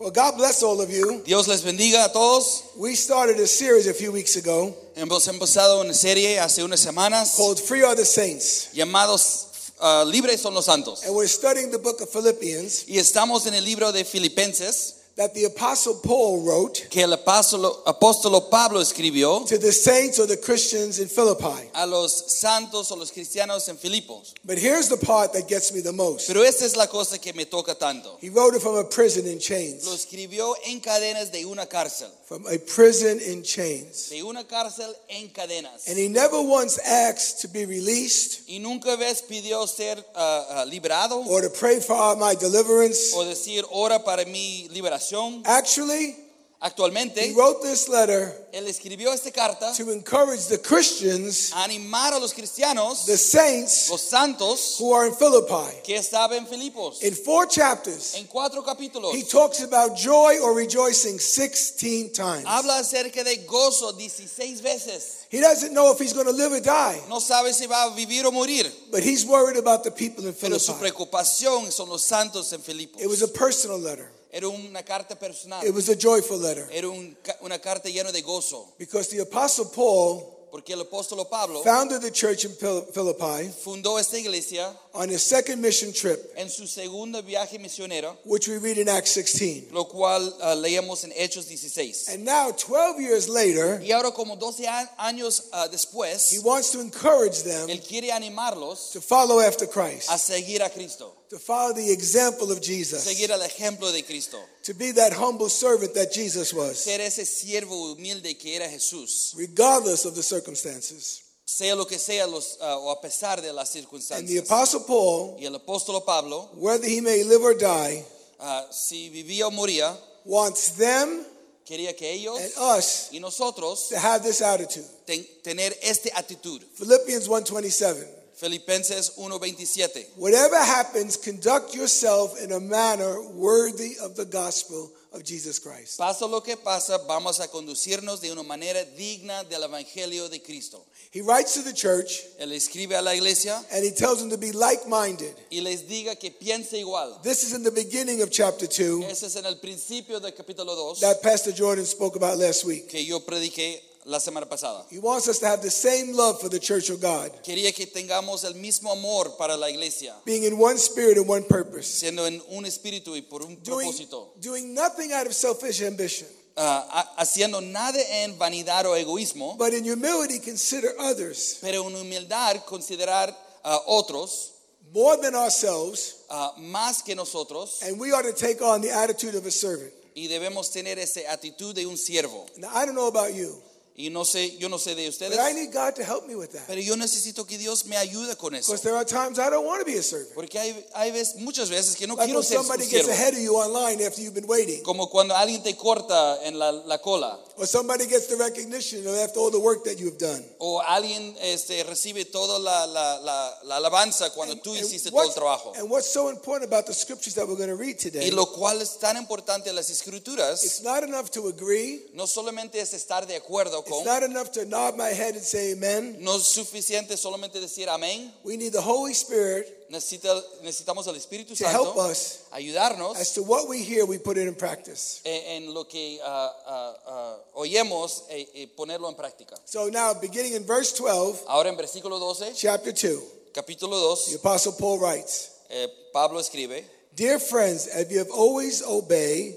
Well, God bless all of you. Dios les bendiga a todos. We started a series a few weeks ago Hemos empezado una serie hace unas semanas called Free Are the Saints. llamados ah, Libres son los santos. And we're studying the book of Philippians Y estamos en el libro de Filipenses that the Apostle Paul wrote que el apóstolo, apóstolo Pablo escribió to the saints or the Christians in Philippi. a los santos o los cristianos en Filipos. But here's the part that gets me the most. Pero esta es la cosa que me toca tanto. He wrote it from a prison in Lo chains. escribió en cadenas de una cárcel. From a prison in chains. De una cárcel en cadenas. And he never once asked to be released Y nunca vez pidió ser ah, ah, liberado or to pray for my deliverance. o decir ora para mi liberación. Actually, Actualmente, he wrote this letter él escribió esta carta to encourage the Christians, a animar a los cristianos, the saints los santos who are in Philippi. que estaban en Filipos. In four chapters, En cuatro capítulos he talks about joy or rejoicing 16 times. habla acerca de gozo 16 veces. He doesn't know if he's going to live or die, No sabe si va a vivir o morir, but he's worried about the people in pero su Philippi. preocupación son los santos en Filipos. It was a personal letter. Era una carta personal, It was a joyful letter. Era un una carta llena de gozo, because the apostle Paul porque el apóstol Pablo founded the church in Philippi. fundó esta iglesia on his second mission trip, en su segundo viaje misionero, which we read in Acts 16. lo cual ah, leemos en Hechos 16. And now, 12 years later, Y ahora como 12 años ah, después, he wants to encourage them él quiere animarlos to follow after Christ, a seguir a Cristo, to follow the example of Jesus, seguir el ejemplo de Cristo, to be that humble servant that Jesus was, ser ese siervo humilde que era Jesús, regardless of the circumstances. Sea lo que sea los, ah, o a pesar de las And the circunstancias. apostle Paul, Y el apóstol Pablo, whether he may live or die, ah, si vivía o moría, wants them quería que ellos and us y nosotros to have this attitude. ten- tener esta actitud. Philippians 1:27. Filipenses 1:27. Whatever happens, conduct yourself in a manner worthy of the gospel of Jesus Christ. Pasa lo que pasa, vamos a conducirnos de una manera digna del evangelio de Cristo. He writes to the church Él escribe a la iglesia and he tells them to be like-minded. y les diga que piense igual. This is in the beginning of chapter 2 Ese es en el principio del capítulo 2 that Pastor Jordan spoke about last week. que yo prediqué la semana pasada. He wants us to have the same love for the church of God, Quería que tengamos el mismo amor para la iglesia, being in one spirit and one purpose, siendo en un espíritu y por un doing, propósito, doing nothing out of selfish ambition, Ah, ha- haciendo nada en vanidad o egoísmo, but in humility consider others. Pero en humildad considerar a otros more than ourselves, ah, más que nosotros. And we are to take on the attitude of a servant. y debemos tener esa actitud de un siervo. Now, I don't know about you, Y no sé, yo no sé de ustedes, but I need God to help me with that. pero yo necesito que Dios me ayude con eso. Because there are times I don't want to be a servant. Porque hay, hay veces, muchas veces que no Like quiero ser somebody gets ahead of you online after you've been waiting, Como cuando alguien te corta en la, la cola or somebody gets the recognition after all the work that you've done. o alguien este, recibe toda la, la, la, la alabanza cuando tú And hiciste todo el what's, trabajo. and what's so important about the scriptures that we're going to read today, Y lo cual es tan importante en las escrituras, it's not enough to agree, no solamente es estar de acuerdo it's con, not enough to nod my head and say amen. no es suficiente solamente decir amén, We need the Holy Spirit necesita, necesitamos al Espíritu to help us ayudarnos as to what we hear, we put it in practice. en, en lo que ah, ah, ah, oyemos y, y ponerlo en práctica. So now, beginning in verse 12, Ahora en versículo 12, chapter 2, capítulo the Apostle Paul writes, eh, Pablo escribe, Dear friends, as you have always obeyed,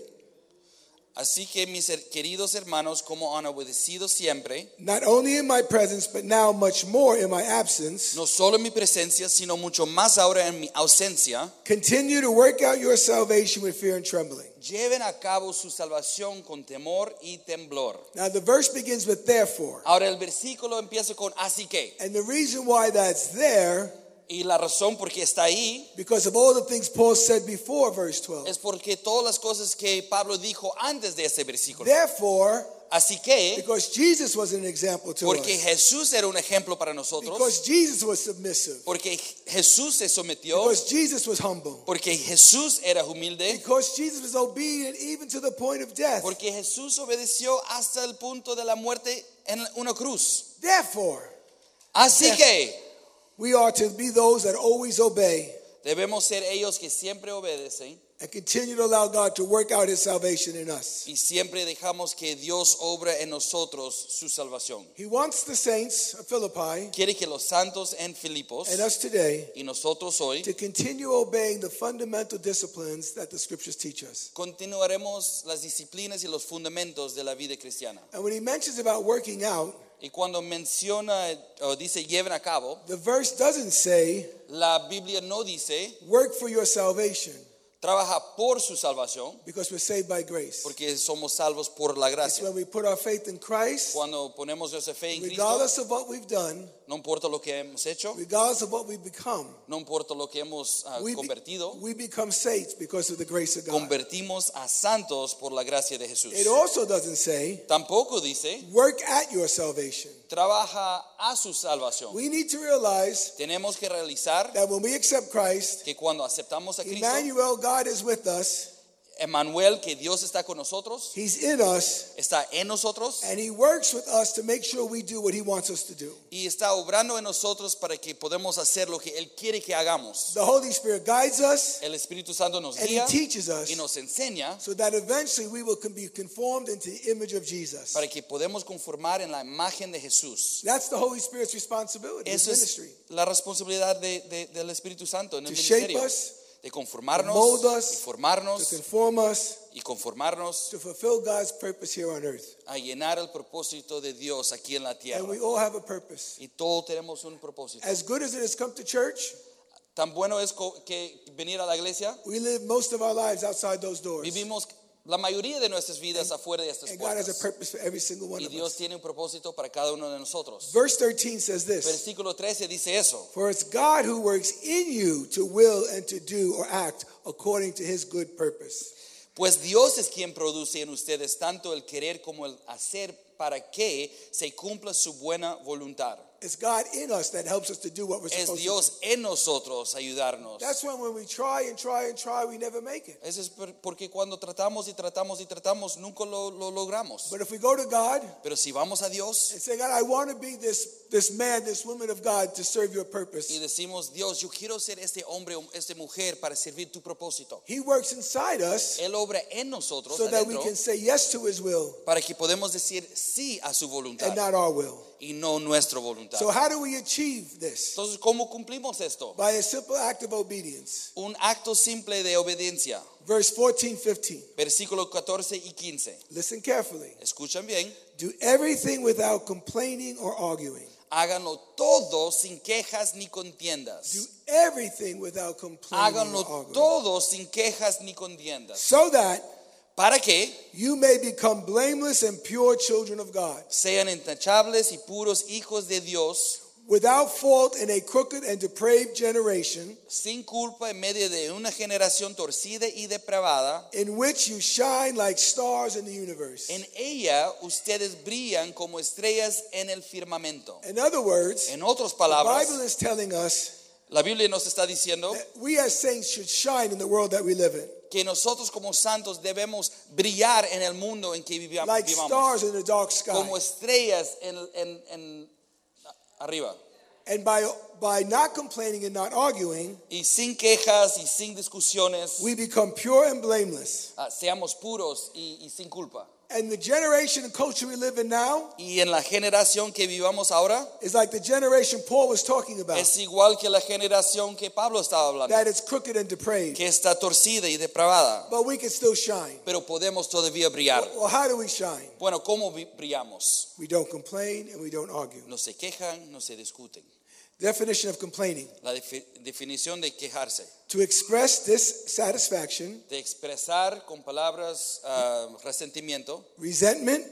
así que mis queridos hermanos, como han obedecido siempre, not only in my presence, but now much more in my absence, no solo en mi presencia, sino mucho más ahora en mi ausencia, continue to work out your salvation with fear and trembling. lleven a cabo su salvación con temor y temblor. Now, the verse begins with therefore. Ahora el versículo empieza con así que, And the reason why that's there, y la razón por qué está ahí because of all the things Paul said before verse 12. es porque todas las cosas que Pablo dijo antes de ese versículo. Therefore, Así que, because Jesus was an example to porque us, Jesús era un ejemplo para nosotros, because Jesus was submissive, porque Jesús se sometió, because Jesus was humble, porque Jesús era humilde, because Jesus was obedient even to the point of death. porque Jesús obedeció hasta el punto de la muerte en una cruz. Therefore, Así que we are to be those that always obey debemos ser ellos que siempre obedecen and continue to allow God to work out his salvation in us. y siempre dejamos que Dios obra en nosotros su salvación. He wants the saints of Philippi Quiere que los santos en Filipos and us today y nosotros hoy to continue obeying the fundamental disciplines that the scriptures teach us. continuaremos las disciplinas y los fundamentos de la vida cristiana. And when he mentions about working out, Y cuando menciona o dice lleven a cabo, the verse doesn't say la Biblia no dice work for your salvation trabaja por su salvación, because we're saved by grace. porque somos salvos por la It's gracia. when we put our faith in Christ, Cuando ponemos nuestra fe en Cristo, regardless of what we've done, no importa lo que hemos hecho, regardless of what we've become, no importa lo que hemos ah, we, convertido, we become saints because of the grace of God. convertimos a santos por la gracia de Jesús. It also doesn't say Tampoco dice work at your salvation. Trabaja a su salvación. We need to realize Tenemos que realizar that when we accept Christ, que cuando aceptamos a Cristo, Emmanuel, God is with us. Emmanuel, que Dios está con nosotros, He's in us, está en nosotros and He works with us to make sure we do what He wants us to do. y está obrando en nosotros para que podamos hacer lo que Él quiere que hagamos. The Holy Spirit guides us El Espíritu Santo nos and He guía teaches us y nos enseña so that eventually we will be conformed into the image of Jesus. para que podamos conformar en la imagen de Jesús. That's the Holy Spirit's responsibility, His Esa es ministry. la responsabilidad de- de- del Espíritu Santo en el shape us, De conformarnos, to mold us, y to formarnos conform us, y conformarnos to fulfill God's purpose here on earth. a llenar el propósito de Dios aquí en la tierra. And we all have a purpose. Y todos tenemos un propósito. As good as it has come to church, Tan bueno es que venir a la iglesia. we live most of our lives outside those doors. Vivimos la mayoría de nuestras vidas afuera de estas And God has a puertas. purpose for every single one Y of Dios us. tiene un propósito para cada uno de nosotros. Verse 13 says this Versículo 13 dice eso. For it's God who works in you to will and to do or act according to his good purpose. Pues Dios es quien produce en ustedes tanto el querer como el hacer para que se cumpla su buena voluntad. It's God in us that helps us to do what we're Es supposed to Dios en nosotros ayudarnos. do. That's when when we try and try and try, we never make it. Eso es por- porque cuando tratamos y tratamos y tratamos, nunca lo, lo logramos. But if we go to God Pero si vamos a Dios and say, God, I want to be this, this man, this woman of God to serve your y purpose, decimos, Dios, yo quiero ser este hombre o esta mujer para servir tu propósito. he works inside us Él obra en nosotros so that we adentro can say yes to his will para que podamos decir sí a su and voluntad not our will. Y no nuestra voluntad. So how do we achieve this? Entonces, ¿cómo cumplimos esto? By a simple act of obedience. Un acto simple de obediencia. Verse 14, 15. Versículo 14 y 15. Listen carefully. Escuchan bien. Do everything without complaining or arguing. Háganlo todo sin quejas ni contiendas. Do everything without complaining or Háganlo arguing. todo sin quejas ni contiendas. So that Para que you may become blameless and pure children of God, sean intachables y puros hijos de Dios, without fault in a crooked and depraved generation, sin culpa en medio de una generación torcida y depravada. in which you shine like stars in the universe. En ella ustedes brillan como estrellas en el firmamento. In other words, En otras the palabras, Bible is telling us la Biblia nos está diciendo we as saints should shine in the world that we live in, que nosotros como santos debemos brillar en el mundo en que vivi- like vivamos. stars in the dark sky. Como estrellas en, en- en- arriba. And by, by not complaining and not arguing, Y sin quejas y sin discusiones, we become pure and blameless. ah, seamos puros y, y sin culpa. And the generation and culture we live in now Y en la generación que vivamos ahora, is like the generation Paul was talking about, es igual que la generación que Pablo estaba hablando, that it's crooked and depraved. que está torcida y depravada. But we can still shine. Pero podemos todavía brillar. Well, how do we shine? Bueno, ¿cómo brillamos? We don't complain and we don't argue. No se quejan, no se discuten. Definition of complaining La defi- definición de quejarse, to express dissatisfaction, de expresar con palabras ah, resentimiento, resentment,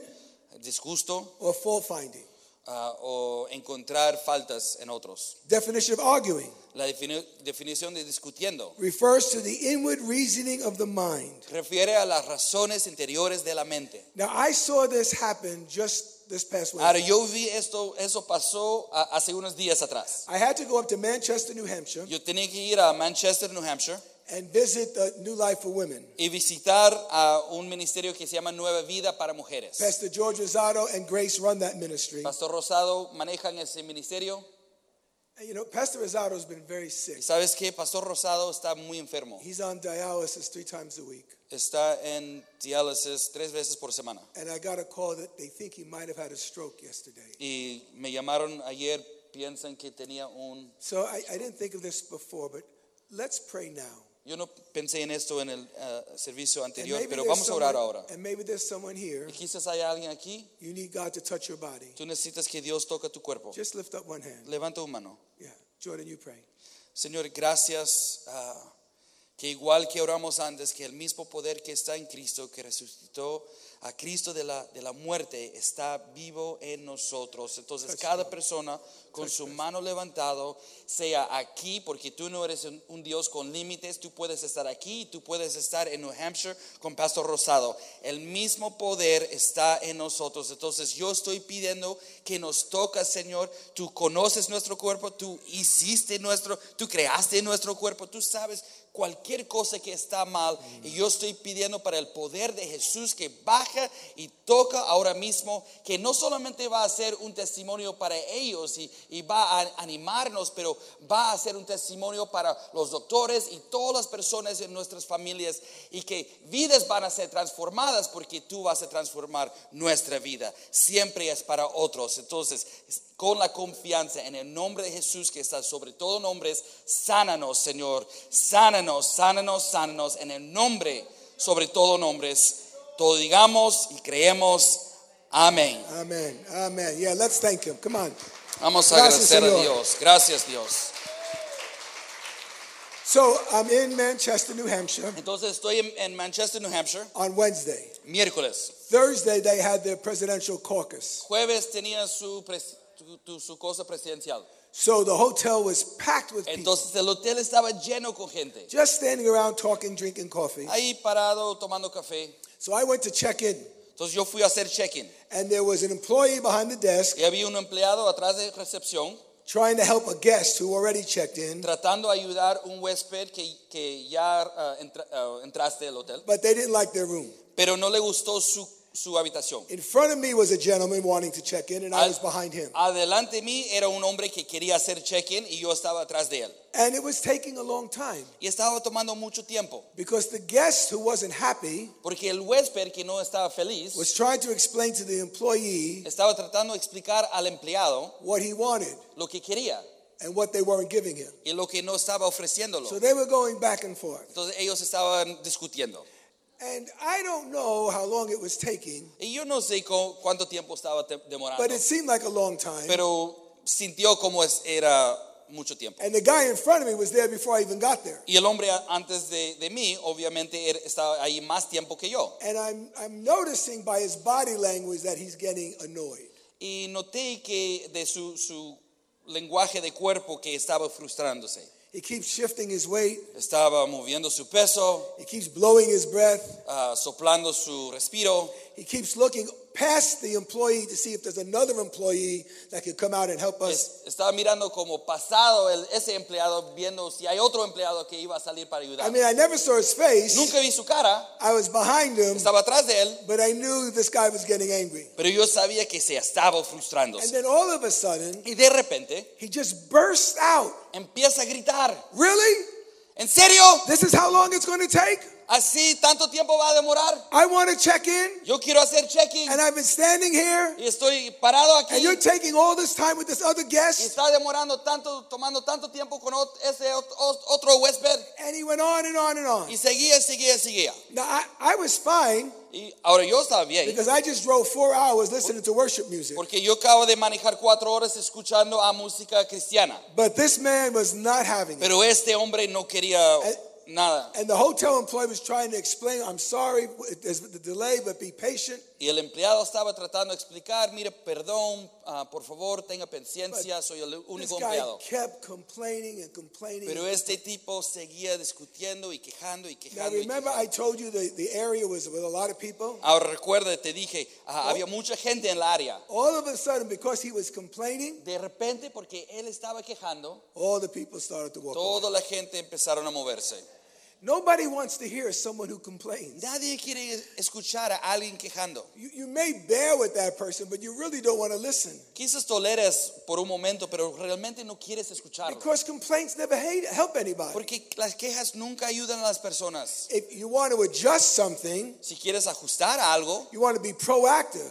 disgusto or fault finding. ah, o encontrar faltas en otros. Definition of arguing La defini- definición de discutiendo refers to the inward reasoning of the mind. refiere a las razones interiores de la mente. Now, I saw this happen just this past week. Ahora yo vi esto, eso pasó ah, hace unos días atrás. I had to go up to Manchester, New Hampshire, Yo tenía que ir a Manchester, New Hampshire and visit the New Life for Women. y visitar a un ministerio que se llama Nueva Vida para Mujeres. Pastor George Rosado and Grace run that ministry. Pastor Rosado manejan ese ministerio you know, Pastor Rosado's been very sick. Y sabes que Pastor Rosado está muy enfermo. He's on dialysis three times a week. Está en diálisis tres veces por semana. And I got a call that they think he might have had a stroke yesterday. Y me llamaron ayer, piensan que tenía un... So I, I didn't think of this before, but let's pray now. Yo no pensé en esto en el eh, servicio anterior, pero vamos a orar ahora. Here. Y quizás haya alguien aquí, You need God to touch your body. tú necesitas que Dios toque tu cuerpo. Just lift up one hand. Levanta tu mano. Yeah. Jordan, you pray. Señor, gracias ah, que igual que oramos antes, que el mismo poder que está en Cristo, que resucitó a Cristo de la, de la muerte, está vivo en nosotros. Entonces, Touch cada God. persona con su mano levantado, sea aquí, porque tú no eres un, un Dios con límites, tú puedes estar aquí, tú puedes estar en New Hampshire con Pastor Rosado. El mismo poder está en nosotros. Entonces, yo estoy pidiendo que nos toca, Señor. Tú conoces nuestro cuerpo, tú hiciste nuestro, tú creaste nuestro cuerpo, tú sabes cualquier cosa que está mal. Y yo estoy pidiendo para el poder de Jesús que baja y toca ahora mismo, que no solamente va a ser un testimonio para ellos y, y va a animarnos, pero va a ser un testimonio para los doctores y todas las personas en nuestras familias y que vidas van a ser transformadas porque tú vas a transformar nuestra vida. Siempre es para otros. Entonces, con la confianza en el nombre de Jesús que está sobre todo nombres, sánanos, Señor, sánanos, sánanos, sánanos en el nombre sobre todo nombres. Todo digamos y creemos. Amén. Amen. Amen. Yeah, let's thank him. Come on. Vamos a Gracias, agradecer a Dios. Gracias, Dios. So I'm in Manchester, New Hampshire Entonces estoy en, en Manchester, New Hampshire, on Wednesday. miércoles. Thursday, they had their presidential caucus. Jueves tenía su, pres- tu- tu- su cosa presidencial. So the hotel was packed with people, Entonces el hotel estaba lleno con gente. just standing around talking, drinking coffee. Ahí parado tomando café. So I went to check in, Entonces yo fui a hacer check-in. and there was an employee behind the desk Y había un empleado atrás de recepción trying to help a guest who already checked in, tratando de ayudar un huésped que, que ya ah, entra- ah, entraste al hotel, but they didn't like their room. pero no le gustó su, su habitación. In front of me was a gentleman wanting to check in, and I was behind him. Adelante de mí era un hombre que quería hacer check-in y yo estaba atrás de él. And it was taking a long time Y estaba tomando mucho tiempo, because the guest who wasn't happy porque el huésped que no estaba feliz was trying to explain to the employee estaba tratando de explicar al empleado what he wanted lo que quería and what they weren't giving him. y lo que no estaba ofreciéndolo. So they were going back and forth. Entonces ellos estaban discutiendo. And I don't know how long it was taking, Y yo no sé cuánto tiempo estaba demorando, but it seemed like a long time. pero sintió como es- era mucho tiempo. And the guy in front of me was there before I even got there. Y el hombre antes de, de mí, obviamente, estaba ahí más tiempo que yo. And I'm, I'm noticing by his body language that he's getting annoyed. Y noté que de su, su lenguaje de cuerpo que estaba frustrándose. He keeps shifting his weight, Estaba moviendo su peso, he keeps blowing his breath, ah, soplando su respiro. he keeps looking past the employee to see if there's another employee that could come out and help us. Estaba mirando como pasado el- ese empleado, viendo si hay otro empleado que iba a salir para ayudar. I mean, I never saw his face. Nunca vi su cara, I was behind him, estaba atrás de él, but I knew this guy was getting angry. pero yo sabía que se estaba frustrando. And then all of a sudden, Y de repente he just burst out. empieza a gritar, Really? ¿en serio? This is how long it's going to take? ¿Así tanto tiempo va a demorar? I want to check in, Yo quiero hacer check-in and I've been standing here, y estoy parado aquí and you're taking all this time with this other y guest. está demorando tanto, tomando tanto tiempo con ese ot- ot- otro huésped And he went on and on and on. y seguía, seguía, seguía. Now, I, I was fine Y ahora yo estaba bien because I just drove four hours listening to worship music. porque yo acabo de manejar cuatro horas escuchando a música cristiana, But this man was not having it. pero este hombre no quería nada. And the hotel employee was trying to explain, I'm sorry, there's the delay, but be patient. Y el empleado estaba tratando de explicar, mire, perdón, ah, por favor, tenga paciencia, soy el único empleado. kept complaining and complaining. Pero este tipo seguía discutiendo y quejando y quejando. Ahora recuerda, te dije, ah, había mucha gente en la área. All of a sudden, because he was complaining, De repente, porque él estaba quejando, all the people started to walk away. toda la gente empezaron a moverse. Nobody wants to hear someone who complains. Nadie quiere escuchar a alguien quejando. You, you may bear with that person, but you really don't want to listen. Quizás toleres por un momento, pero realmente no quieres escucharlo. Because complaints never hate, help anybody. Porque las quejas nunca ayudan a las personas. If you want to adjust something, Si quieres ajustar a algo, you want to be proactive.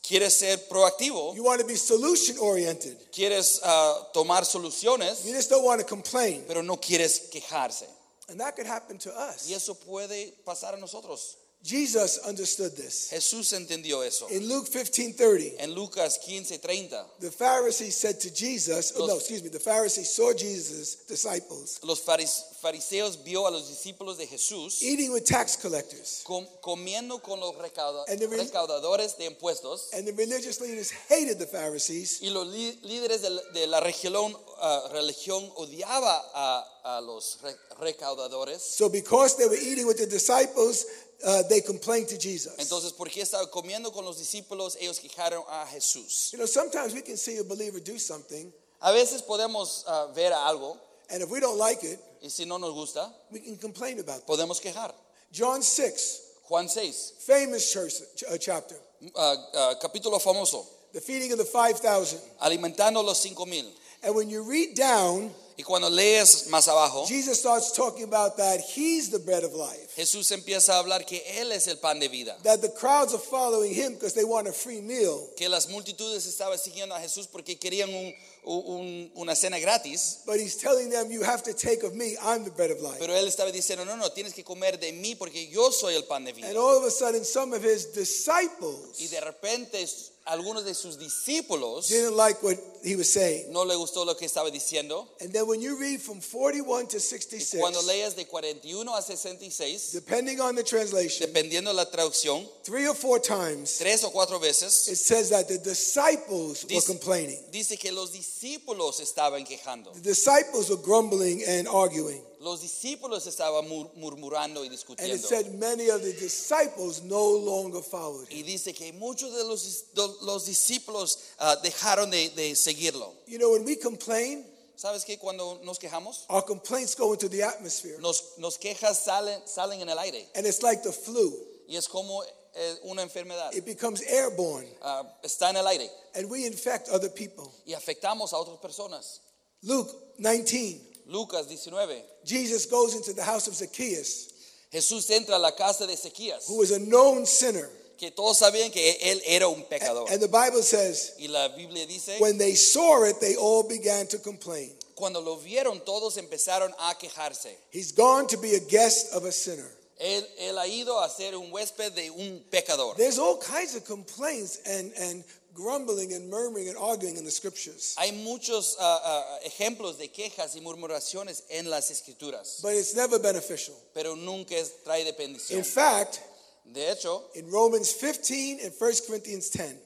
quieres ser proactivo, You want to be solution oriented. quieres ah, tomar soluciones, You just don't want to complain. pero no quieres quejarse. And that could happen to us. Y eso puede pasar a nosotros. Jesus understood this. Jesús entendió eso. In Luke 15:30, En Lucas 15:30, the Pharisees said to Jesus, oh, no, excuse me, the Pharisees saw Jesus' disciples los faris- fariseos vio a los discípulos de Jesús eating with tax collectors. com- comiendo con los recauda- And the re- recaudadores de impuestos And the religious leaders hated the Pharisees y los lí- líderes de la, de la región, ah, religión odiaba a, a los re- recaudadores. So because they were eating with the disciples, uh, they complained to Jesus. Entonces, porque estaba comiendo con los discípulos, ellos quejaron a Jesús. You know, sometimes we can see a believer do something, A veces podemos ah, ver algo and if we don't like it, y si no nos gusta, we can complain about it. podemos quejar. John 6, Juan 6, famous church, uh, chapter, ah, ah, capítulo famoso, the feeding of the 5,000. alimentando los cinco mil. And when you read down, Y cuando lees más abajo, Jesus starts talking about that he's the bread of life. Jesús empieza a hablar que Él es el pan de vida. That the crowds are following him because they want a free meal. Que las multitudes estaban siguiendo a Jesús porque querían un- un- una cena gratis. But he's telling them, You have to take of me, I'm the bread of life. Pero Él estaba diciendo, no, no, tienes que comer de mí porque yo soy el pan de vida. And all of a sudden, some of his disciples Y de repente algunos de sus discípulos didn't like what he was saying. no le gustó lo que estaba diciendo. And then when you read from 41 to Y 66, cuando lees de 41 a 66, depending on the translation, dependiendo de la traducción, three or four times, tres o cuatro veces, it says that the disciples were complaining. dice que los discípulos estaban quejando. The disciples were grumbling and arguing. Los discípulos estaban mur- murmurando y discutiendo. And it said many of the disciples no longer followed him. Y dice que muchos de los, los discípulos ah, dejaron de, de seguirlo. You know, when we complain, ¿Sabes qué? Cuando nos quejamos, our complaints go into the atmosphere. nos, nos quejas salen, salen en el aire. And it's like the flu, Y es como eh, una enfermedad. it becomes airborne, Ah, está en el aire. and we infect other people. Y afectamos a otras personas. Luke 19, Lucas 19. Jesus goes into the house of Zacchaeus, Jesús entra a la casa de Ezequías, who was a known sinner. Que todos sabían que él era un pecador. And the Bible says, Y la Biblia dice, when they saw it, they all began to complain. cuando lo vieron, todos empezaron a quejarse. He's gone to be a guest of a sinner. Él, él ha ido a ser un huésped de un pecador. There's all kinds of complaints and, and grumbling and murmuring and arguing in the scriptures. Hay muchos ah, ah, ejemplos de quejas y murmuraciones en las escrituras, But it's never beneficial. pero nunca es, trae de In bendición. fact, De hecho, in Romans 15 and 1 Corinthians 10,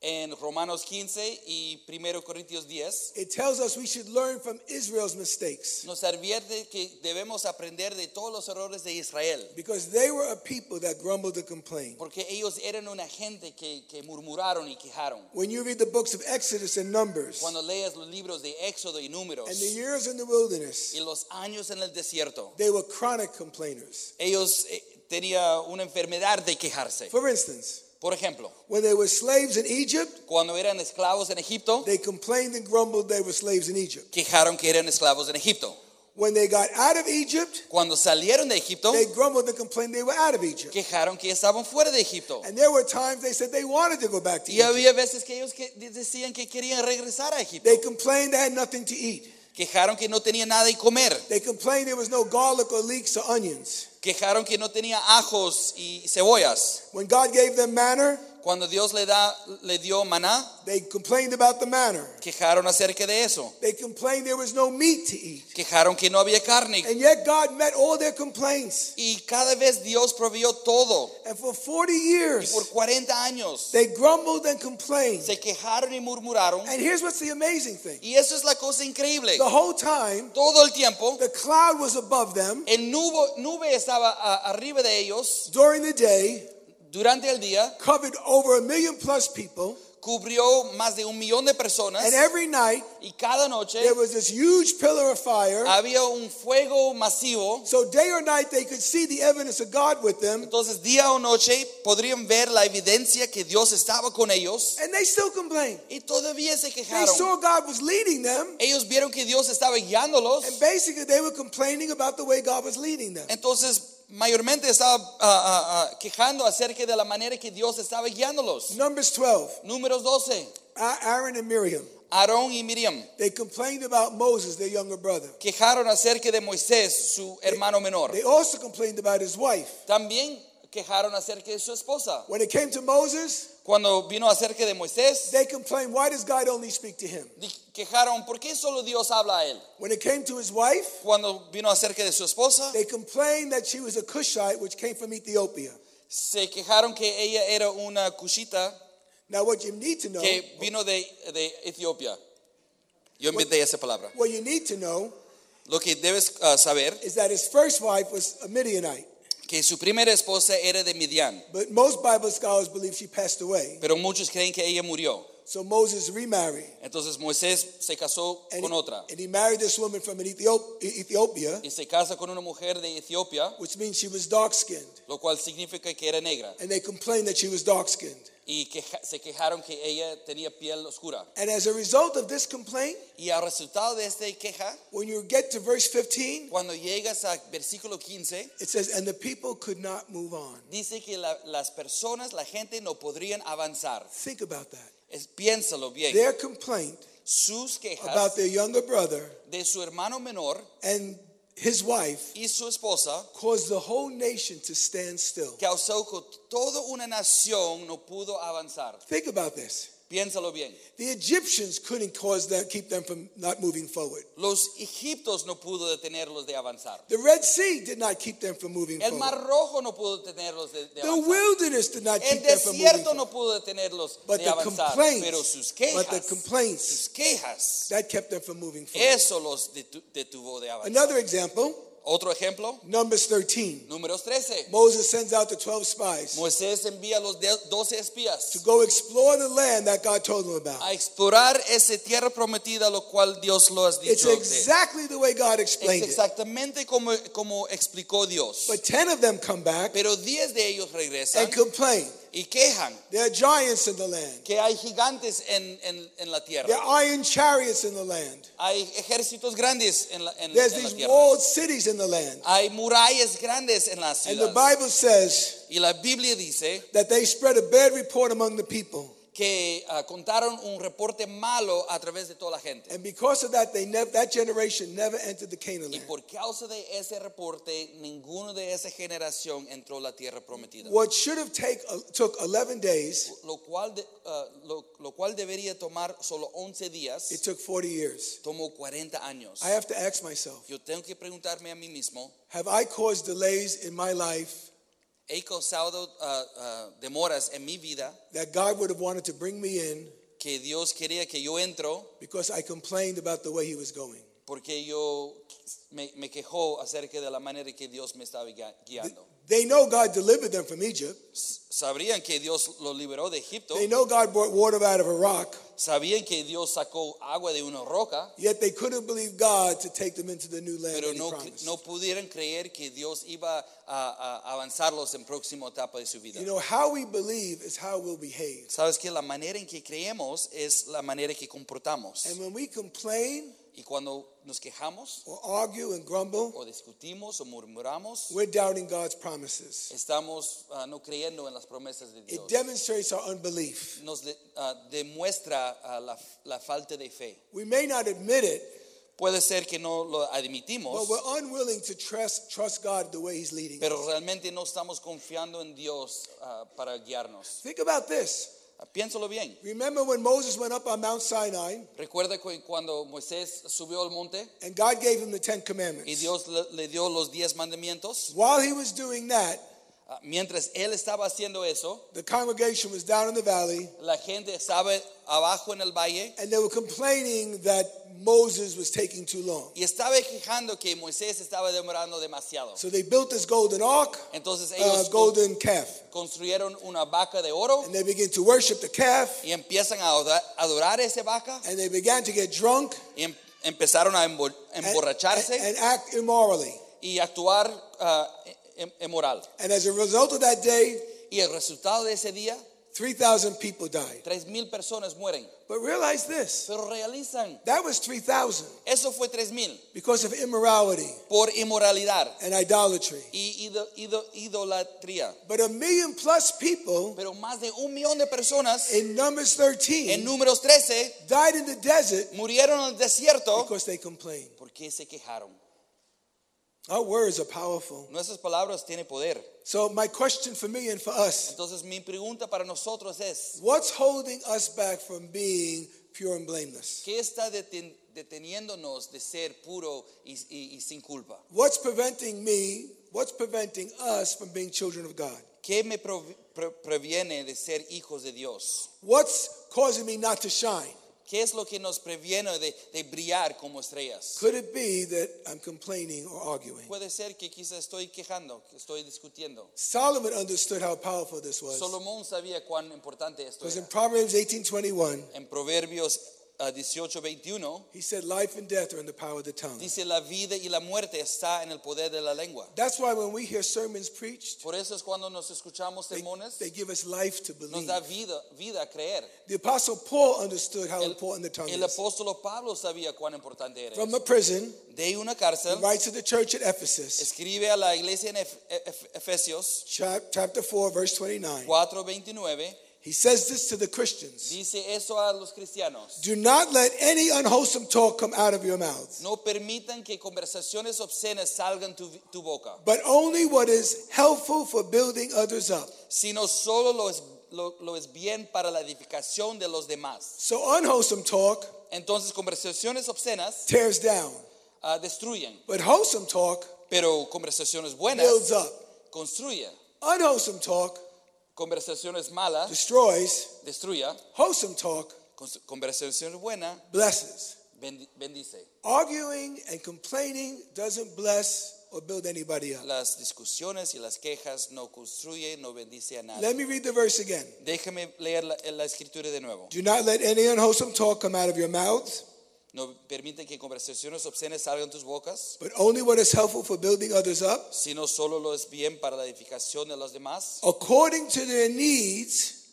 en Romanos 15 y 1 Corintios 10, it tells us we should learn from Israel's mistakes nos advierte que debemos aprender de todos los errores de Israel, because they were a people that grumbled and complained. porque ellos eran una gente que, que murmuraron y quejaron. When you read the books of Exodus and Numbers Cuando leas los libros de Éxodo y Números and the years in the wilderness, y los años en el desierto, they were chronic complainers. ellos eh, tenían una enfermedad de quejarse. For instance, Por ejemplo, when they were slaves in Egypt, cuando eran esclavos en Egipto, they complained and grumbled they were slaves in Egypt. quejaron que eran esclavos en Egipto. When they got out of Egypt, Cuando salieron de Egipto, they grumbled and complained they were out of Egypt. quejaron que estaban fuera de Egipto. And there were times they said they wanted to go back to Y Egypt. había veces que ellos que decían que querían regresar a Egipto. They complained they had nothing to eat. Quejaron que no tenían nada de comer. They complained there was no garlic or leeks or onions. Quejaron que no tenía ajos y cebollas. When God gave them manna, Cuando Dios le, da, le dio maná, they complained about the manna. quejaron acerca de eso. They complained there was no meat to eat. Quejaron que no había carne. And yet God met all their complaints. Y cada vez Dios provió todo. And for 40 Y years, por 40 años they grumbled and complained. se quejaron y murmuraron. And here's what's the amazing thing Y eso es la cosa increíble. the whole time, Todo el tiempo, the cloud was above them el nubo- nube estaba arriba de ellos during the day, durante el día, covered over a million plus people. cubrió más de un millón de personas And every night, y cada noche there was this huge pillar of fire. había un fuego masivo. So day or night, they could see the evidence of God with them. Entonces día o noche podrían ver la evidencia que Dios estaba con ellos And they still complained. y todavía se They quejaron. saw God was leading them. Ellos vieron que Dios estaba guiándolos. And basically, they were complaining about the way God was leading them. Entonces mayormente estaba ah, ah, ah, quejando acerca de la manera que Dios estaba guiándolos. Numbers 12, Números 12. A- Aaron and Miriam, Aarón y Miriam they complained about Moses, their younger brother. quejaron acerca de Moisés, su hermano menor. They also complained about his wife. También quejaron acerca de su esposa. When it came to Moses, Cuando vino acerca de Moisés, they complained, why does God only speak to him? quejaron, ¿por qué solo Dios habla a él? When it came to his wife, Cuando vino acerca de su esposa, they complained that she was a Cushite, which came from Ethiopia. se quejaron que ella era una cushita Now, what you need to know, que vino de, de Etiopía. Yo inventé esa palabra. what you need to know Lo que debes ah, saber is that his first wife was a Midianite. Que su primera esposa era de Midian, But most Bible scholars believe she passed away. pero muchos creen que ella murió. So Moses remarried. Entonces Moisés se casó And con he, otra and he married this woman from an Ethiopia, y se casa con una mujer de Etiopía, which means she was dark skinned. lo cual significa que era negra. And they complained that she was dark skinned. Y queja- se quejaron que ella tenía piel oscura. And as a result of this complaint, Y al resultado de esta queja, when you get to verse 15, cuando llegas a versículo 15, it says, And the people could not move on. dice que la- las personas, la gente no podrían avanzar. Think about that. Es, piénsalo bien. Their complaint Sus quejas about their younger brother de su hermano menor and his wife y su esposa caused the whole nation to stand still. causó que toda una nación no pudo avanzar. Think about this. Piénsalo bien. The Egyptians couldn't cause them, keep them from not moving forward. Los egiptos no pudo detenerlos de avanzar. The Red Sea did not keep them from moving El Mar. Rojo no pudo detenerlos de, de The avanzar. wilderness did not El keep them from moving desierto no pudo detenerlos But de the avanzar. complaints, Pero sus but the complaints sus quejas, that kept them from moving forward. eso los detu- detuvo de avanzar. Another example, Otro ejemplo, Numbers 13. números 13. Moses sends out the 12 spies Moisés envía a los 12 espías to go explore the land that God told them about. a explorar esa tierra prometida, lo cual Dios lo has It's dicho. de- exactly the way God Es explained it. exactamente como, como explicó Dios. But 10 of them come back Pero 10 de ellos regresan and complain. Y quejan There are giants in the land. que hay gigantes en, en- en la There are iron chariots in the land. Hay ejércitos grandes en la, en- There's en la these tierra. walled cities in the land. Hay murallas grandes en la And the. Bible says Y la Biblia dice that they spread a bad report among the people. Que ah, contaron un reporte malo a través de toda la gente. And because of that, they never, that generation never entered the Canaan Y land. por causa de ese reporte, ninguno de esa generación entró a la tierra prometida. What should have take, uh, took 11 days, Lo cual, de- ah, lo, lo cual debería tomar solo 11 días, it took 40 years. tomó 40 años. I have to ask myself, Yo tengo que preguntarme a mí mismo, have I caused delays in my life ¿he causado ah, ah, demoras en mi vida that God would have wanted to bring me in que Dios quería que yo entro because I complained about the way he was going? Porque yo me, me quejó acerca de la manera que Dios me estaba gui- guiando? They know God delivered them from Egypt. Sabrían que Dios los liberó de Egipto, They know God brought water out of a rock, sabían que Dios sacó agua de una roca, yet they couldn't believe God to take them into the new land pero no, no pudieron creer que Dios iba a, a avanzarlos en próxima etapa de su vida. You know, how we believe is how we'll behave. Sabes que la manera en que creemos es la manera que comportamos. And when we complain Y cuando nos quejamos or argue and grumble, o discutimos o murmuramos, we're doubting God's promises. estamos ah, no creyendo en las promesas de It Dios. demonstrates our unbelief. Nos de- ah, demuestra ah, la, la falta de fe. We may not admit it, Puede ser que no lo but admitimos, we're unwilling to trust, trust God the way He's leading. pero realmente no estamos confiando en Dios ah, para guiarnos. Think about this. Piénsalo bien. Remember when Moses went up on Mount Sinai Recuerda cuando Moisés subió al monte and God gave him the Ten Commandments. y? Dios le, dio los diez mandamientos. While he was doing that, Mientras él estaba haciendo eso, the congregation was down in the valley la gente estaba abajo en el valle and they were complaining that Moses was taking too long. y estaba quejando que Moisés estaba demorando demasiado. So they built this golden ark, Entonces uh, golden calf, construyeron una vaca de oro and they began to worship the calf, y empiezan a adorar- esa vaca and they began to get drunk y em- empezaron a and, emborracharse and- and act immorally. y actuar ah, inmoral. And as a result of that day, Y el resultado de ese día, 3,000 people died. tres mil personas mueren. But realize this Pero realizan, that was 3,000 eso fue tres mil because of immorality por inmoralidad and idolatry. y ido- ido- idolatría. But a million plus people Pero más de un millón de personas in Numbers en 13 números 13 died in the desert murieron en el desierto because they complained. porque se quejaron. Our words are powerful. Nuestras palabras tienen poder. So, my question for me and for us Entonces mi pregunta para nosotros es, what's holding us back from being pure and blameless? ¿qué está deten- deteniéndonos de ser puro y, y- y sin culpa? What's preventing me? What's preventing us from being children of God? ¿Qué me previene de ser hijos de Dios? What's causing me not to shine? ¿Qué es lo que nos previene de, de brillar como estrellas? Could it be that I'm complaining or arguing? Puede ser que quizás estoy quejando, que estoy discutiendo. Solomon understood how powerful this was. Salomón sabía cuán importante esto Because in era. Proverbs 18:21, En Proverbios 18, 21, he said, "Life and death are in the power of the tongue." dice la vida y la muerte está en el poder de la lengua. That's why when we hear sermons preached, Por eso es cuando nos escuchamos they, sermones, they give us life to nos believe. da vida, vida a creer. The apostle Paul understood how El, important the tongue el is. apóstol Pablo sabía cuán importante era. From a prison, De una he writes to the church at Ephesus, escribe a la iglesia en Ef- Ef- Efesios chapter 4, verse 29. 4:29, He says this to the Christians dice eso a los cristianos. Do not let any unwholesome talk come out of your mouths, No permitan que conversaciones obscenas salgan tu, tu boca, but only what is helpful for building others up. sino solo lo es, lo, lo es bien para la edificación de los demás. So, unwholesome talk Entonces, conversaciones obscenas tears down, ah, destruyen, but wholesome talk pero conversaciones buenas builds up. construyen. Unwholesome talk Conversaciones malas destroys, destruya, wholesome talk conversaciones buenas blesses. bendice. Arguing and complaining doesn't bless or build anybody up. Las discusiones y las quejas no construyen, no bendice a nadie. Let me read the verse again. Déjame leer la, la escritura de nuevo. Do not let any unwholesome talk come out of your mouths, No permiten que conversaciones obscenas salgan de tus bocas, but only what is helpful for building others up, sino solo lo es bien para la edificación de los demás, according to their needs,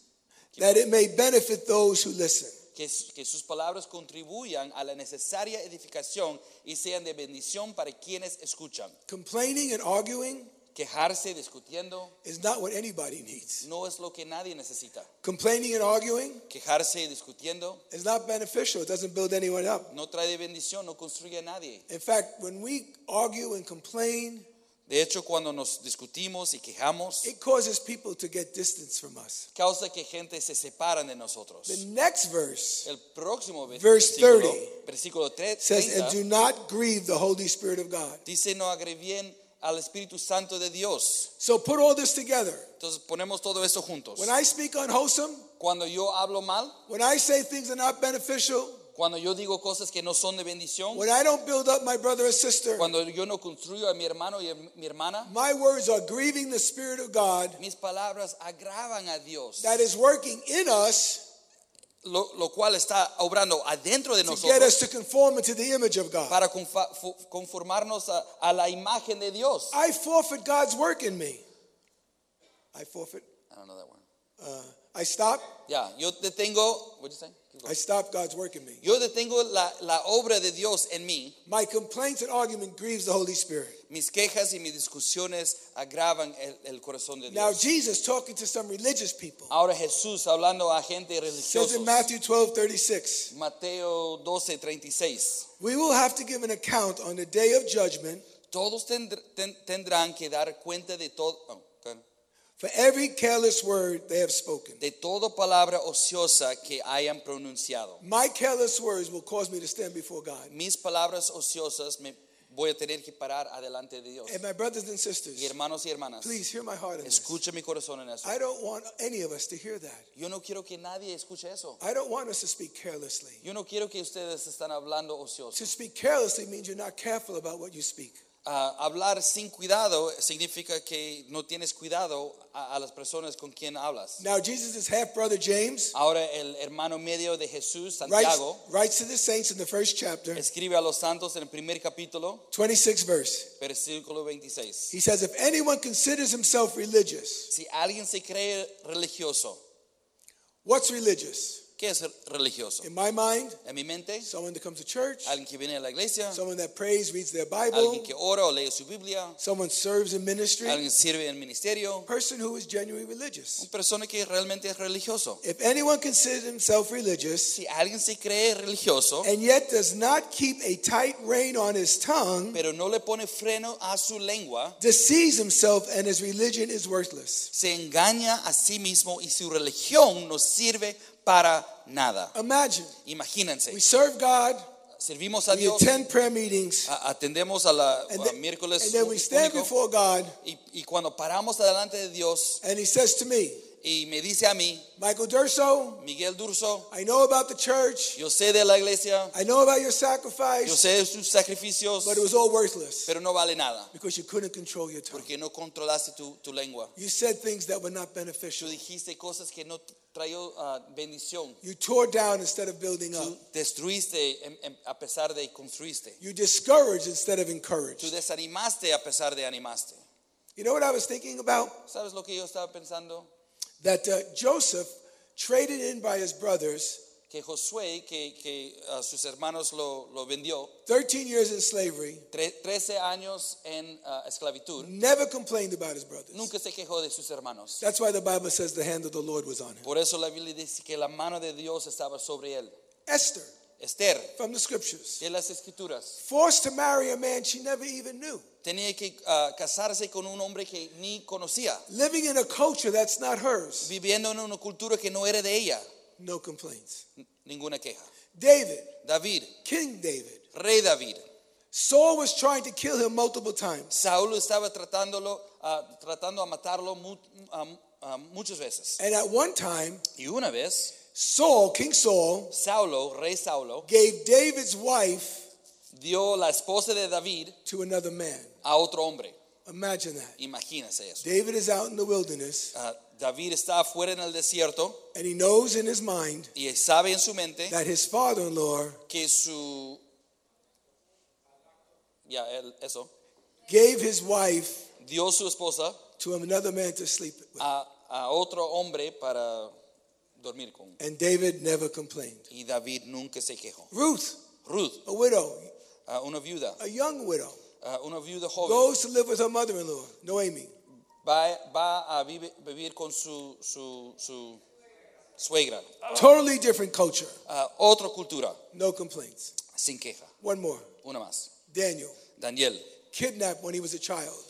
that it may benefit those who listen. que, que sus palabras contribuyan a la necesaria edificación y sean de bendición para quienes escuchan. Complaining and arguing Quejarse, discutiendo, is not what anybody needs. no es lo que nadie necesita. Complaining and arguing Quejarse y discutiendo is not beneficial. It doesn't build anyone up. no trae bendición, no construye a nadie. In fact, when we argue and complain, De hecho, cuando nos discutimos y quejamos, it causes people to get distance from us. causa que gente se separan de nosotros. The next verse El próximo ve- Verse versículo, 30 versículo tre- says, And 30, do not grieve the Holy Spirit of God. dice no agrevíen al Espíritu Santo de Dios. So put all this together. Entonces ponemos todo eso juntos. When I speak unwholesome, Cuando yo hablo mal, when I say things are not beneficial, cuando yo digo cosas que no son de bendición, when I don't build up my brother or sister, cuando yo no construyo a mi hermano y a mi hermana, my words are grieving the Spirit of God mis palabras agravan a Dios, that is working in us lo, lo cual está obrando adentro de to get nosotros us to conform into the image of God. para confa- fu- conformarnos a, a la imagen de Dios. I forfeit God's work in me. I forfeit. I don't know that one. Uh, I stop. Ya, yo detengo, what'd you say? I stop God's work in me. Yo detengo la, la obra de Dios en mí. My complaints and argument grieves the Holy Spirit. Mis quejas y mis discusiones agravan el, el corazón de Dios. Now Jesus talking to some religious people Ahora Jesús hablando a gente religiosa. says in Matthew 12, 36, Mateo 12, 36. we will have to give an account on the day of judgment Todos tendr- ten- tendrán que dar cuenta de todo. For every careless word they have spoken. de toda palabra ociosa que hayan pronunciado. My careless words will cause me to stand before God. Mis palabras ociosas me voy a tener que parar adelante de Dios. And my brothers and sisters, Y hermanos y hermanas, please hear my heart in this. escuche mi corazón en eso. I don't want any of us to hear that. Yo no quiero que nadie escuche eso. I don't want us to speak carelessly. Yo no quiero que ustedes están hablando ocioso. To speak carelessly means you're not careful about what you speak. Ah, hablar sin cuidado significa que no tienes cuidado a, a las personas con quien hablas. Now, Jesus' half brother James Ahora el hermano medio de Jesús, writes, Santiago, writes to the saints in the first chapter, escribe a los santos en el primer capítulo, 26 verse. versículo 26. He says, If anyone considers himself religious, Si alguien se cree religioso, what's religious? ¿Qué es religioso? In my mind, En mi mente, someone that comes to church, alguien que viene a la iglesia, someone that prays, reads their Bible, alguien que ora o lee su Biblia, someone serves in ministry, alguien sirve en ministerio, person who is genuinely religious. una persona que realmente es religioso. If anyone considers himself religious Si alguien se cree religioso, and yet does not keep a tight rein on his tongue, pero no le pone freno a su lengua, deceives himself and his religion is worthless. se engaña a sí mismo y su religión no sirve para nada. Imagine Imagínense, we serve God, servimos a we Dios, attend prayer meetings, a- atendemos a la and a then, miércoles and then we stand único, before God y, y cuando paramos adelante de Dios and he says to me, y me dice a mí, Michael Durso, Miguel Durso, I know about the church, yo sé de la iglesia, I know about your sacrifice, yo sé de sus sacrificios, but it was all worthless pero no vale nada, because you couldn't control your tongue. porque no controlaste tu, tu lengua. You said things that were not beneficial. Tú dijiste cosas que no trajo ah, bendición. You tore down instead of building up. Tú destruiste en- en- a pesar de construiste. You discouraged instead of Tú encouraged. desanimaste a pesar de animaste. You know what I was thinking about? ¿Sabes lo que yo estaba pensando? That uh, Joseph, traded in by his brothers, Que Josué, que, que a sus hermanos lo, lo vendió, 13 years in slavery, tre- 13 años en ah, esclavitud, never complained about his brothers. nunca se quejó de sus hermanos. That's why the Bible says the hand of the Lord was on him. Por eso la Biblia dice que la mano de Dios estaba sobre él. Esther, Esther, from the scriptures, de las escrituras, forced to marry a man she never even knew, tenía que ah, casarse con un hombre que ni conocía, living in a culture that's not hers. viviendo en una cultura que no era de ella. No complaints. Ninguna queja. David, David, King David, rey David. Saul was trying to kill him multiple times. Saúl estaba tratándolo, ah, tratando a matarlo ah, muchas veces. And at one time, Y una vez, Saul, King Saul, Saulo, rey Saulo, gave David's wife dio la esposa de David to another man. a otro hombre. Imagine that. Imagínense eso. David is out in the wilderness Ah, David está afuera en el desierto and he knows in his mind y sabe en su mente that his father in law que su. Ya, él- eso. gave his wife Dio su esposa to another man to sleep with. a, a otro hombre para dormir con. And David never complained. Y David nunca se quejó. Ruth, Ruth, a widow, ah, una viuda, a young widow, ah, una viuda joven, goes to live with her mother in law, Noemi. va, va a vive- vivir con su, su, su suegra. Totally different culture. Ah, otra cultura, No complaints. sin queja. One more. Una más. Daniel, Daniel kidnapped when he was a child,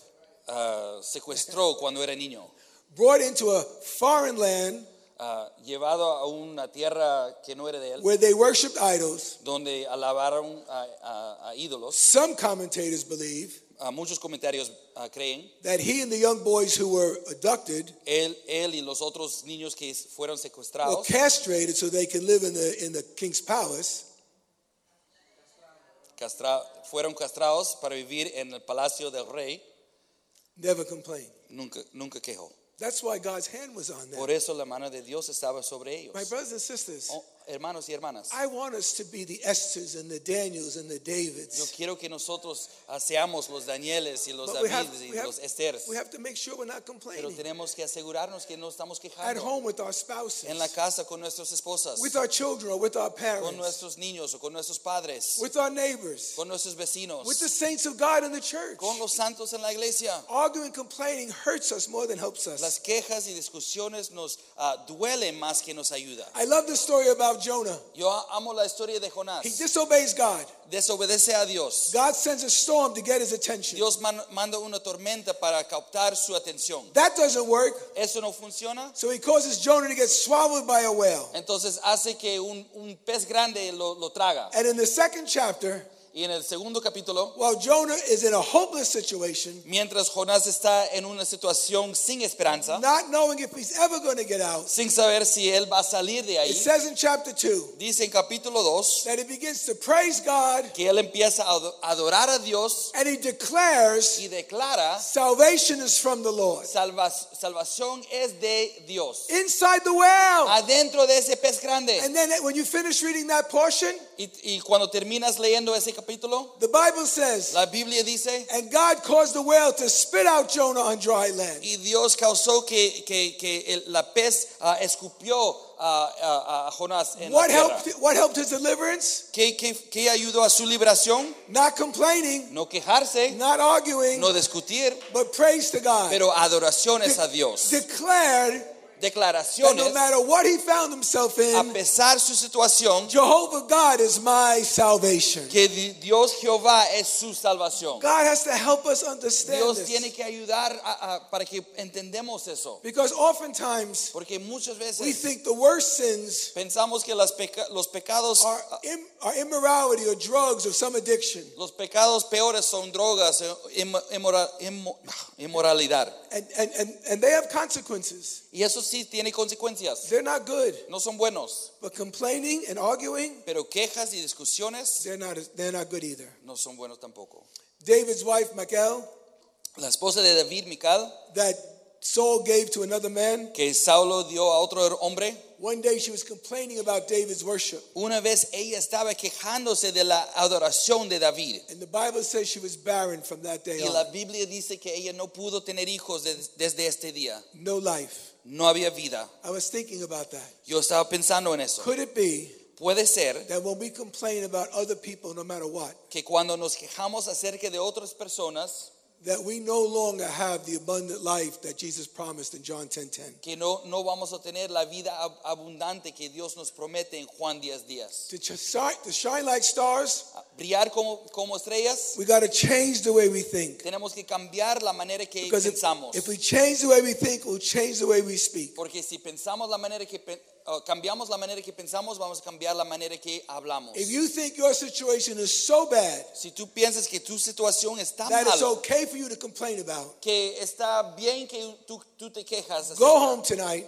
ah, secuestró cuando era niño, brought into a foreign land ah, llevado a una tierra que no era de él, where they worshiped idols. donde alabaron a, a- a ídolos. Some commentators believe Ah, muchos comentarios ah, creen that he and the young boys who were abducted él, él y los otros niños que fueron were secuestrados castrated so they could live in the in the king's palace. castra- fueron castrados para vivir en el palacio del rey. Never complained. Nunca, nunca quejó. That's why God's hand was on them. Por eso la mano de Dios estaba sobre ellos. My brothers and sisters, Oh, hermanos y hermanas, I want us to be the Esthers and the Daniels and the Davids. yo Davids. quiero que nosotros ah, seamos los Danieles y los But we have, Davides y we, have, los Esteres. we have to make sure we're not complaining. Pero tenemos que asegurarnos que no estamos quejando. At home with our spouses, en la casa con nuestras esposas, with our children or with our parents. con nuestros niños o con nuestros padres, with our neighbors, con nuestros vecinos, with the saints of God in the church. con los santos en la iglesia. Arguing, and complaining hurts us more than helps us. Las quejas y discusiones nos ah, duelen más que nos ayuda. I love the story about Jonah. Yo amo la historia de Jonás. He disobeys God. Desobedece a Dios. God sends a storm to get his attention. Dios man- manda una tormenta para captar su atención. That doesn't work. Eso no funciona. So he causes Jonah to get swallowed by a whale. Entonces hace que un, un pez grande lo, lo traga. And in the second chapter, Y en el segundo capítulo, while Jonah is in a hopeless situation, mientras Jonás está en una situación sin esperanza, not knowing if he's ever going to get out, sin saber si él va a salir de it ahí, says in chapter 2 dice en capítulo 2 that he begins to praise God que él empieza a ado- adorar a Dios and he declares y declara, salvation is from the Lord. "Salva- salvación es de Dios. Inside the well. Adentro de ese pez grande. And then when you finish reading that portion, Y, y cuando terminas leyendo ese capítulo, the Bible says, la Biblia dice, and God caused the whale to spit out Jonah on dry land. y Dios causó que, que, que el- la pez ah, escupió a, a- a Jonás en What la tierra. helped, what helped his deliverance? ¿Qué, qué, qué ayudó a su liberación? Not complaining, No quejarse, not arguing, no discutir, but praise to God. pero adoraciones a Dios. Declared Declaraciones, no matter what he found himself a in, pesar su situación, Jehovah God is my salvation. que di- Dios Jehová es su salvación. God has to help us understand Dios this. tiene que ayudar a- a- para que entendemos eso. Because oftentimes Porque muchas we veces think the worst sins pensamos que las peca- los pecados are, im- are immorality or drugs or some addiction. Los pecados peores son drogas, eh, im- immora- immo- inmoralidad. And, and, and, and they have consequences. Y eso sí tiene consecuencias. They're not good. No son buenos. But complaining and arguing, Pero quejas y discusiones they're not, they're not good either. no son buenos tampoco. David's wife, Michal, La esposa de David, Mical, that Saul gave to another man, que Saulo dio a otro hombre, one day she was complaining about David's worship. una vez ella estaba quejándose de la adoración de David. And the Bible says she was barren from that day Y la. Biblia dice que ella no pudo tener hijos des- desde este día. No life. No había vida. I was thinking about that. Yo estaba pensando en eso. Could it be Puede ser that when we complain about other people, no matter what, que cuando nos quejamos acerca de otras personas, that we no longer have the abundant life that Jesus promised in John 10:10? que no, no vamos a tener la vida ab- abundante que Dios nos promete en Juan 10 días. To, shine- to shine like stars, Brillar como, como estrellas, we got to change the way we think. tenemos que cambiar la manera que Because if, pensamos. if we change the way we think, we'll change the way we speak. Porque si pensamos la manera que uh, cambiamos la manera que pensamos, vamos a cambiar la manera que hablamos. If you think your situation is so bad Si tú piensas que tu situación that it's okay for you to complain about, que está bien que tú, tú te quejas, go acerca- home tonight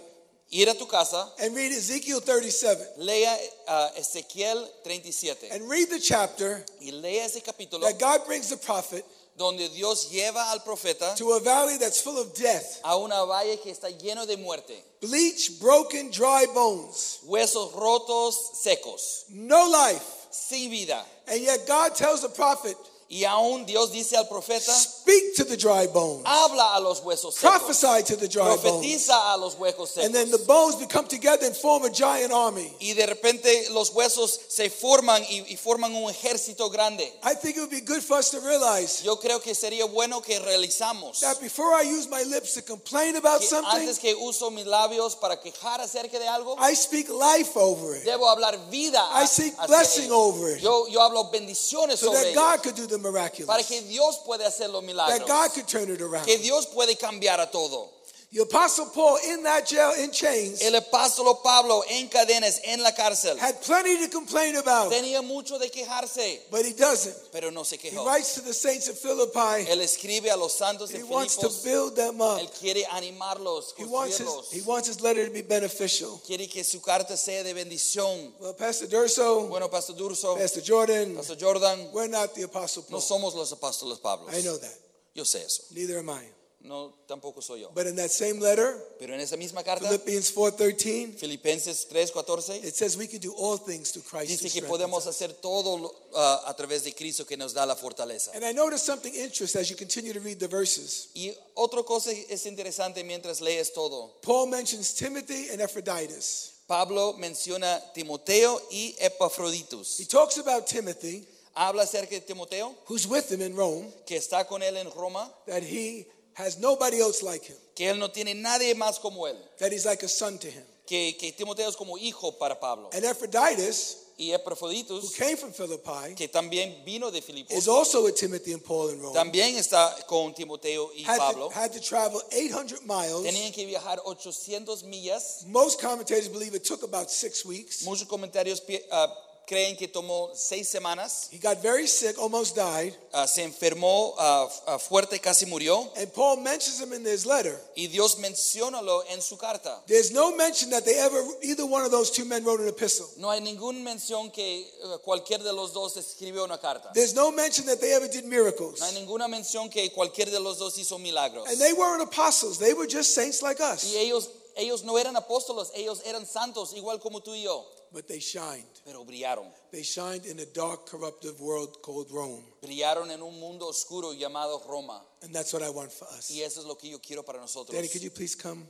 ir a tu casa, and read Ezekiel 37 lea uh, Ezequiel 37 and read the chapter y lea ese capítulo that God brings the prophet donde Dios lleva al profeta to a valley that's full of death, a una valle que está lleno de muerte, bleached, broken, dry bones, huesos rotos, secos, no life. sin vida. And yet God tells the prophet, Y aún Dios dice al profeta, speak to the dry bones, habla a los huesos secos, prophesy to the dry bones. profetiza a los huesos And then secos. the bones become together and form a giant army. Y de repente los huesos se forman y, y forman un ejército grande. I think it would be good for us to realize Yo creo que sería bueno que realizamos that before I use my lips to complain about something, antes que uso mis labios para quejar acerca de algo, I speak life over it debo hablar vida I hacia blessing over it. Yo, yo hablo bendiciones so sobre that God could do the para miraculous, que Dios pueda hacer los that milagros, God could turn it around. que Dios puede cambiar a todo. The Apostle Paul in that jail in chains El apóstol Pablo en cadenas en la cárcel had plenty to complain about, tenía mucho de quejarse, but he doesn't. pero no se He quejó. writes to the saints of Philippi, Él escribe a los santos de he wants to Filipos, build them up. él quiere animarlos, He wants, his, he wants his letter to be beneficial. quiere que su carta sea de bendición. Well, Pastor Durso, Bueno, Pastor Durso, Pastor Jordan, Pastor Jordan, we're not the Apostle no Paul. somos los apóstoles Pablos. I know that. Yo sé eso. Neither am I. No, tampoco soy yo. But in that same letter, Pero en esa misma carta, Philippians 4:13, Filipenses 3:14, it says we can do all things through Christ. dice que podemos hacer todo ah, a través de Cristo que nos da la fortaleza. And I noticed something interesting as you continue to read the verses. Y otra cosa es interesante mientras lees todo. Paul mentions Timothy and Epaphroditus. Pablo menciona Timoteo y Epafroditus. He talks about Timothy, Habla acerca de Timoteo, who's with him in Rome, que está con él en Roma, that he has nobody else like him, que él no tiene nadie más como él, that he's like a son to him. que, que Timoteo es como hijo para Pablo. And Epaphroditus, Y Epaphroditus, who came from Philippi, que también vino de Filipos, is also with Timothy and Paul in Rome. también está con Timoteo y Had to, Pablo. had to travel 800 miles. Tenían que viajar 800 millas. Most commentators believe it took about six weeks. Muchos comentarios ah, creen que tomó seis semanas. He got very sick, almost died. Ah, se enfermó ah, fuerte, casi murió. And Paul mentions him in his letter. Y Dios menciónalo en su carta. There's no mention that they ever, either one of those two men wrote an epistle. No hay ninguna mención que eh, cualquier de los dos escribió una carta. There's no mention that they ever did miracles. No hay ninguna mención que cualquier de los dos hizo milagros. And they weren't apostles, they were just saints like us. Y ellos, ellos no eran apóstolos, ellos eran santos, igual como tú y yo. But they shined. Pero brillaron. They shined in a dark, corruptive world called Rome. Brillaron en un mundo oscuro llamado Roma. And that's what I want for us. Y eso es lo que yo quiero para nosotros. Danny, could you please come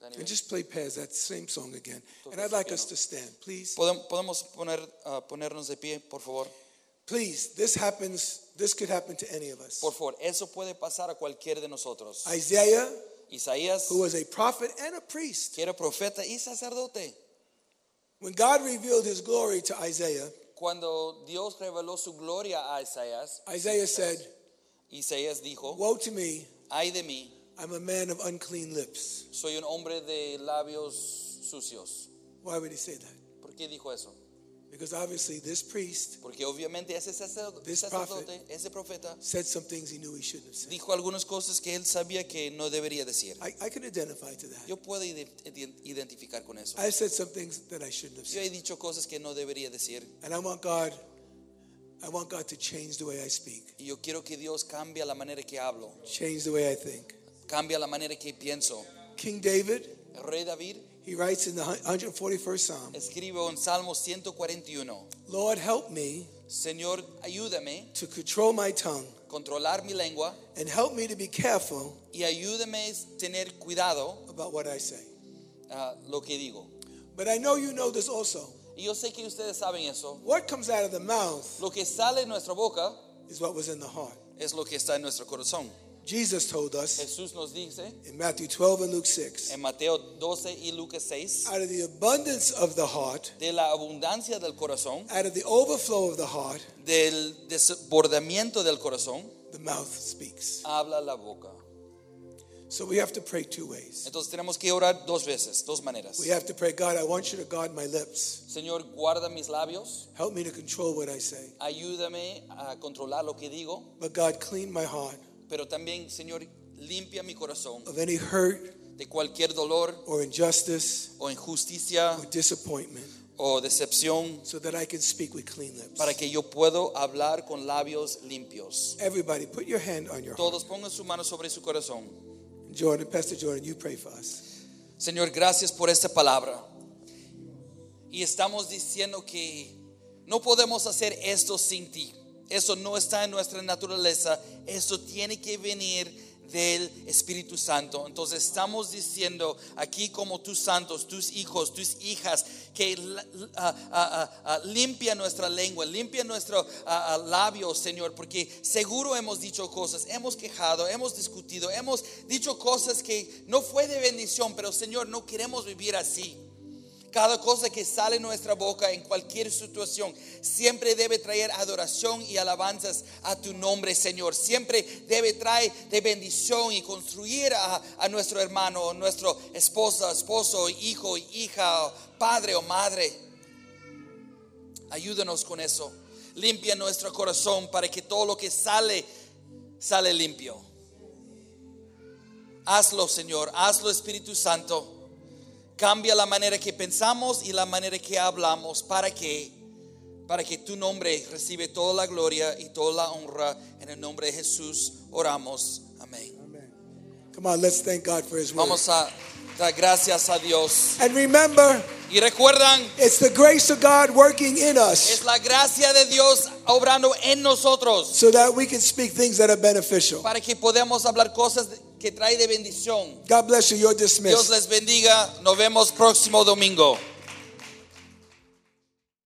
Dani, and just play Paz, that same song again? And I'd like us to stand, please. Podem- Podemos poner, ah, ponernos de pie, por favor. Please, this happens, this could happen to any of us. Por favor, eso puede pasar a cualquier de nosotros. Isaiah, Isaías, who was a prophet and a priest, que era profeta y sacerdote. when God revealed his glory to Isaiah, Cuando Dios reveló su gloria a Isaías, Isaiah said, Isaías dijo, Woe to me, ay de mí, I'm a man of unclean lips. soy un hombre de labios sucios. Why would he say that? ¿Por qué dijo eso? Because obviously this priest Porque obviamente ese sacerdote, This sacerdote, ese profeta, said some things he knew he shouldn't have said. dijo algunas cosas que él sabía que no debería decir. I, I can identify to that. Yo puedo ide- ide- identificar con eso. I've said some things that I shouldn't have Yo said. he dicho cosas que no debería decir And I want God, I want God to change the way I speak, y yo quiero que Dios cambie la manera que hablo, change the way I think. la manera que pienso. King David, El rey David he writes in the 141st Psalm, escribe en Salmo 141, Lord, help me Señor, ayúdame to control my tongue controlar mi lengua and help me to be careful y ayúdame tener cuidado about what I say. a lo que digo. But I know you know this also. Y yo sé que ustedes saben eso. What comes out of the mouth Lo que sale de nuestra boca is what was in the heart. es lo que está en nuestro corazón. Jesus told us Jesús nos dice in Matthew 12 and Luke 6 en Mateo 12 y Lucas 6, out of the abundance of the heart, de la abundancia del corazón, out of the overflow of the heart, del desbordamiento del corazón, the mouth speaks. habla la boca. So we have to pray two ways. Entonces tenemos que orar dos veces, dos maneras. We have to pray, God, I want you to guard my lips. Señor, guarda mis labios, Help me to control what I say. ayúdame a controlar lo que digo, But God, clean my heart pero también, Señor, limpia mi corazón of any hurt de cualquier dolor or injustice o injusticia or disappointment o decepción so that I can speak with clean lips. para que yo puedo hablar con labios limpios. Everybody, put your hand on your heart. Todos pongan su mano sobre su corazón. Jordan, Pastor Jordan, you pray for us. Señor, gracias por esta palabra. Y estamos diciendo que no podemos hacer esto sin ti. Eso no está en nuestra naturaleza. Eso tiene que venir del Espíritu Santo. Entonces estamos diciendo aquí como tus santos, tus hijos, tus hijas, que limpia nuestra lengua, limpia nuestro labio, Señor, porque seguro hemos dicho cosas, hemos quejado, hemos discutido, hemos dicho cosas que no fue de bendición, pero Señor, no queremos vivir así. Cada cosa que sale de nuestra boca en cualquier situación siempre debe traer adoración y alabanzas a tu nombre, Señor. Siempre debe traer de bendición y construir a, nuestro hermano, nuestro esposa, esposo, hijo, hija, padre o madre. Ayúdanos con eso. Limpia nuestro corazón para que todo lo que sale, sale limpio. Hazlo, Señor. Hazlo, Espíritu Santo. Cambia la manera que pensamos y la manera que hablamos para que para que tu nombre recibe toda la gloria y toda la honra en el nombre de Jesús oramos. Amén. Come on, let's thank God for His word. Vamos a dar gracias a Dios. And remember, Y recuerdan, it's the grace of God working in us es la gracia de Dios obrando en nosotros so that we can speak things that are beneficial. para que podamos hablar cosas que trae de bendición. God bless you. You're Dios dismissed. les bendiga. Nos vemos próximo domingo.